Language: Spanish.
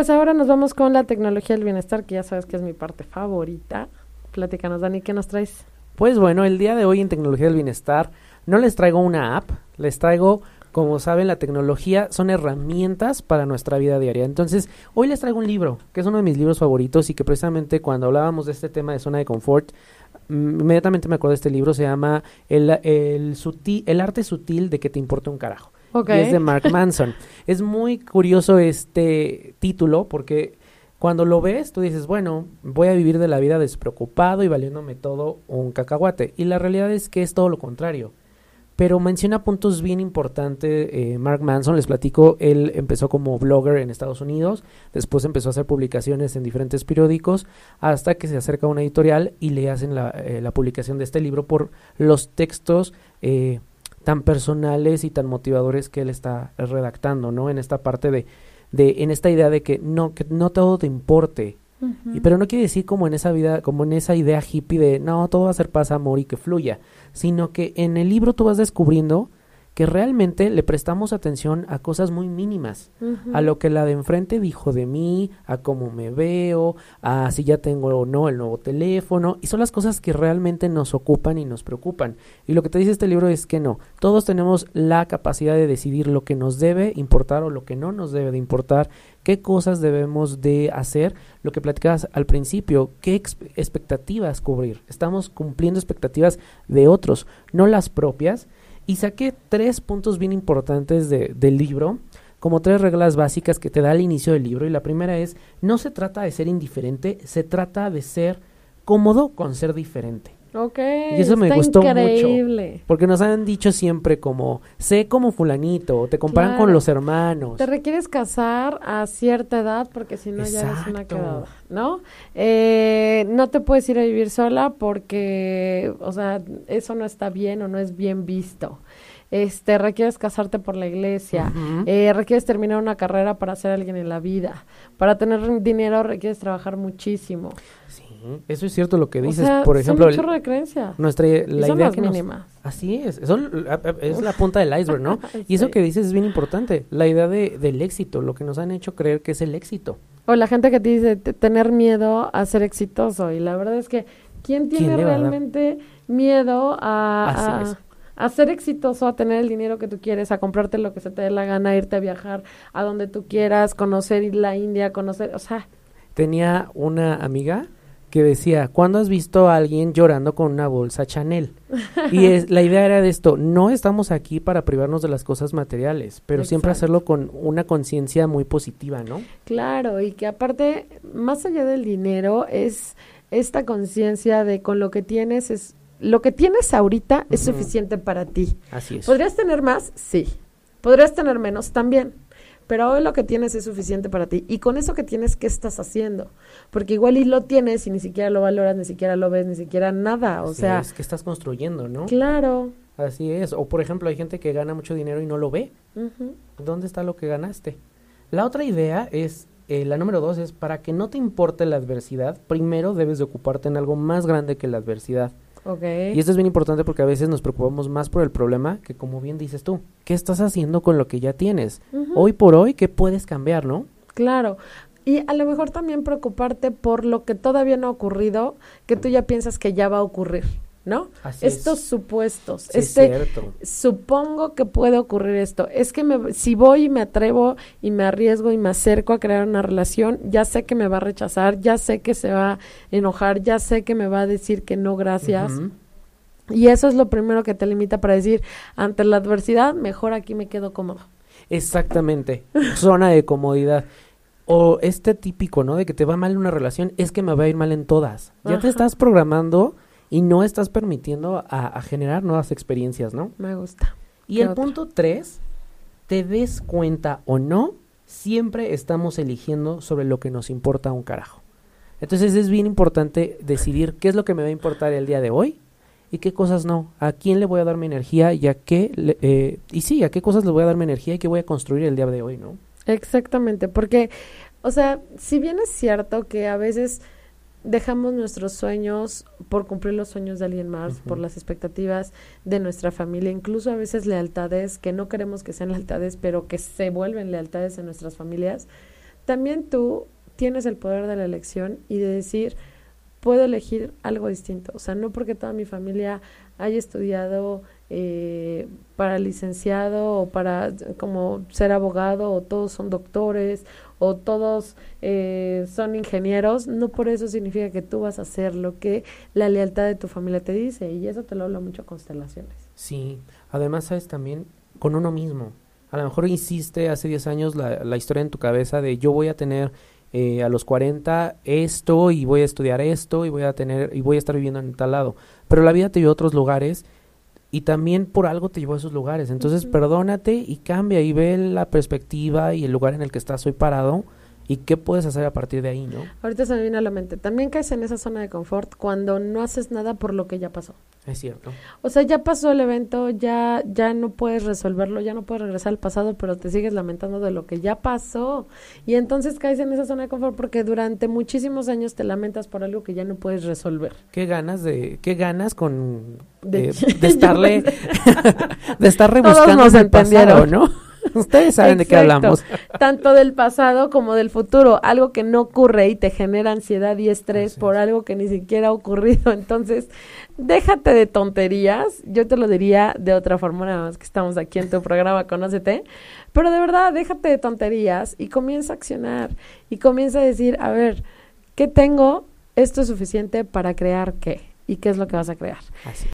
pues ahora nos vamos con la tecnología del bienestar, que ya sabes que es mi parte favorita. Platícanos, Dani, ¿qué nos traes? Pues bueno, el día de hoy en Tecnología del Bienestar no les traigo una app, les traigo, como saben, la tecnología son herramientas para nuestra vida diaria. Entonces, hoy les traigo un libro, que es uno de mis libros favoritos y que precisamente cuando hablábamos de este tema de zona de confort, inmediatamente me acuerdo de este libro, se llama El, el, sutil, el arte sutil de que te importa un carajo. Okay. Y es de Mark Manson. es muy curioso este título porque cuando lo ves, tú dices, bueno, voy a vivir de la vida despreocupado y valiéndome todo un cacahuate. Y la realidad es que es todo lo contrario. Pero menciona puntos bien importantes. Eh, Mark Manson, les platico, él empezó como blogger en Estados Unidos, después empezó a hacer publicaciones en diferentes periódicos, hasta que se acerca a una editorial y le hacen la, eh, la publicación de este libro por los textos eh, tan personales y tan motivadores que él está redactando, ¿no? En esta parte de de en esta idea de que no que no todo te importe y pero no quiere decir como en esa vida como en esa idea hippie de no todo va a ser paz amor y que fluya sino que en el libro tú vas descubriendo que realmente le prestamos atención a cosas muy mínimas a lo que la de enfrente dijo de mí, a cómo me veo, a si ya tengo o no el nuevo teléfono, y son las cosas que realmente nos ocupan y nos preocupan. Y lo que te dice este libro es que no, todos tenemos la capacidad de decidir lo que nos debe importar o lo que no nos debe de importar, qué cosas debemos de hacer, lo que platicabas al principio, qué ex- expectativas cubrir. Estamos cumpliendo expectativas de otros, no las propias. Y saqué tres puntos bien importantes de- del libro, como tres reglas básicas que te da al inicio del libro. Y la primera es, no se trata de ser indiferente, se trata de ser cómodo con ser diferente. Ok. Y eso me gustó mucho. increíble. Porque nos han dicho siempre como, sé como fulanito, te comparan Claro. con los hermanos. Te requieres casar a cierta edad porque si no ya eres una quedada, ¿no? Eh, no te puedes ir a vivir sola porque, o sea, eso no está bien o no es bien visto. Este, requieres casarte por la iglesia, eh, requieres terminar una carrera para ser alguien en la vida. Para tener dinero requieres trabajar muchísimo. Sí, eso es cierto lo que O dices. sea, Por ejemplo, son un de creencias. nuestra la son idea las que nos-. Así es, eso es la punta del iceberg, ¿no? Y eso que dices es bien importante, la idea de, del éxito, lo que nos han hecho creer que es el éxito. O la gente que te dice te- tener miedo a ser exitoso. Y la verdad es que, ¿quién tiene a realmente miedo a, Así a- es. a ser exitoso, a tener el dinero que tú quieres, a comprarte lo que se te dé la gana, irte a viajar a donde tú quieras, conocer la India, conocer, o sea, Tenía una amiga que decía, ¿cuándo has visto a alguien llorando con una bolsa Chanel? Y es, la idea era de esto, no estamos aquí para privarnos de las cosas materiales, pero siempre hacerlo con una conciencia muy positiva, ¿no? claro, y que aparte, más allá del dinero, es esta conciencia de con lo que tienes es, lo que tienes ahorita es suficiente para ti. Así es. ¿Podrías tener más? Sí. ¿Podrías tener menos? También. Pero hoy lo que tienes es suficiente para ti. Y con eso que tienes, ¿qué estás haciendo? Porque igual y lo tienes y ni siquiera lo valoras, ni siquiera lo ves, ni siquiera nada. O sea, es que estás construyendo, ¿no? claro. Así es. O por ejemplo, hay gente que gana mucho dinero y no lo ve. ¿Dónde está lo que ganaste? La otra idea es, eh, la número dos es, para que no te importe la adversidad, primero debes de ocuparte en algo más grande que la adversidad. Ok. Y esto es bien importante porque a veces nos preocupamos más por el problema que, como bien dices tú, ¿qué estás haciendo con lo que ya tienes? Hoy por hoy, ¿qué puedes cambiar, no? Claro. Y a lo mejor también preocuparte por lo que todavía no ha ocurrido, que tú ya piensas que ya va a ocurrir, ¿no? Así es. Estos supuestos. Sí, este, cierto. supongo que puede ocurrir esto. Es que me, si voy y me atrevo y me arriesgo y me acerco a crear una relación, ya sé que me va a rechazar, ya sé que se va a enojar, ya sé que me va a decir que no, gracias. Y eso es lo primero que te limita para decir, ante la adversidad, mejor aquí me quedo cómodo. Exactamente. Zona de comodidad. O este típico, ¿no? De que te va mal en una relación, es que me va a ir mal en todas. Ya Ajá. te estás programando y no estás permitiendo a, a generar nuevas experiencias, ¿no? Me gusta. Y ¿Qué el punto tres, te des cuenta o no, siempre estamos eligiendo sobre lo que nos importa un carajo. Entonces es bien importante decidir qué es lo que me va a importar el día de hoy y qué cosas no. A quién le voy a dar mi energía y a qué, le- eh, y sí, a qué cosas le voy a dar mi energía y qué voy a construir el día de hoy, ¿no? Exactamente, porque, o sea, si bien es cierto que a veces dejamos nuestros sueños por cumplir los sueños de alguien más, por las expectativas de nuestra familia, incluso a veces lealtades que no queremos que sean lealtades, pero que se vuelven lealtades en nuestras familias, también tú tienes el poder de la elección y de decir, puedo elegir algo distinto. O sea, no porque toda mi familia haya estudiado eh, para licenciado o para como ser abogado o todos son doctores o todos eh, son ingenieros, no por eso significa que tú vas a hacer lo que la lealtad de tu familia te dice y eso te lo habla mucho constelaciones. Sí, además sabes también con uno mismo. A lo mejor hiciste hace 10 años la, la historia en tu cabeza de yo voy a tener eh, a los 40 esto y voy a estudiar esto y voy a tener y voy a estar viviendo en tal lado. Pero la vida te llevó a otros lugares y también por algo te llevó a esos lugares. Entonces, perdónate y cambia y ve la perspectiva y el lugar en el que estás hoy parado y qué puedes hacer a partir de ahí, ¿no? Ahorita se me viene a la mente. También caes en esa zona de confort cuando no haces nada por lo que ya pasó. Es cierto. O sea, ya pasó el evento, ya ya no puedes resolverlo, ya no puedes regresar al pasado, pero te sigues lamentando de lo que ya pasó. Y entonces caes en esa zona de confort porque durante muchísimos años te lamentas por algo que ya no puedes resolver. ¿Qué ganas de qué ganas con de, eh, de estarle de estar rebuscando nos el pasado. ¿no? Ustedes saben de qué hablamos. Tanto del pasado como del futuro, algo que no ocurre y te genera ansiedad y estrés Así por es. algo que ni siquiera ha ocurrido. Entonces, déjate de tonterías. Yo te lo diría de otra forma, nada más que estamos aquí en tu programa Conócete. Pero de verdad, déjate de tonterías y comienza a accionar. Y comienza a decir, a ver, ¿qué tengo? Esto es suficiente para crear qué. ¿Y qué es lo que vas a crear? Así.